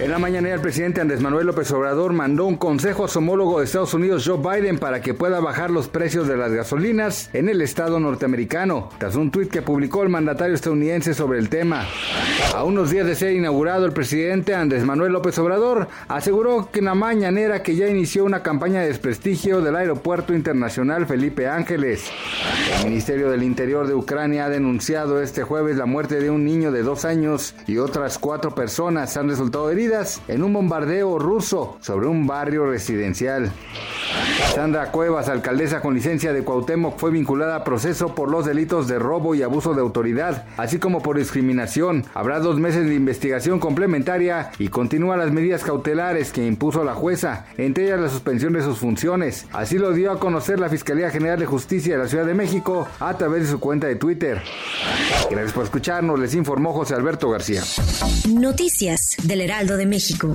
En la mañana el presidente Andrés Manuel López Obrador mandó un consejo a su homólogo de Estados Unidos Joe Biden para que pueda bajar los precios de las gasolinas en el estado norteamericano, tras un tuit que publicó el mandatario estadounidense sobre el tema. A unos días de ser inaugurado, el presidente Andrés Manuel López Obrador aseguró que en la mañanera que ya inició una campaña de desprestigio del aeropuerto internacional Felipe Ángeles. El Ministerio del Interior de Ucrania ha denunciado este jueves la muerte de un niño de dos años y otras cuatro personas han resultado heridas en un bombardeo ruso sobre un barrio residencial. Sandra Cuevas, alcaldesa con licencia de Cuauhtémoc, fue vinculada a proceso por los delitos de robo y abuso de autoridad, así como por discriminación. Habrá dos meses de investigación complementaria y continúa las medidas cautelares que impuso la jueza, entre ellas la suspensión de sus funciones. Así lo dio a conocer la Fiscalía General de Justicia de la Ciudad de México a través de su cuenta de Twitter. Gracias por escucharnos, les informó José Alberto García. Noticias del Heraldo de México.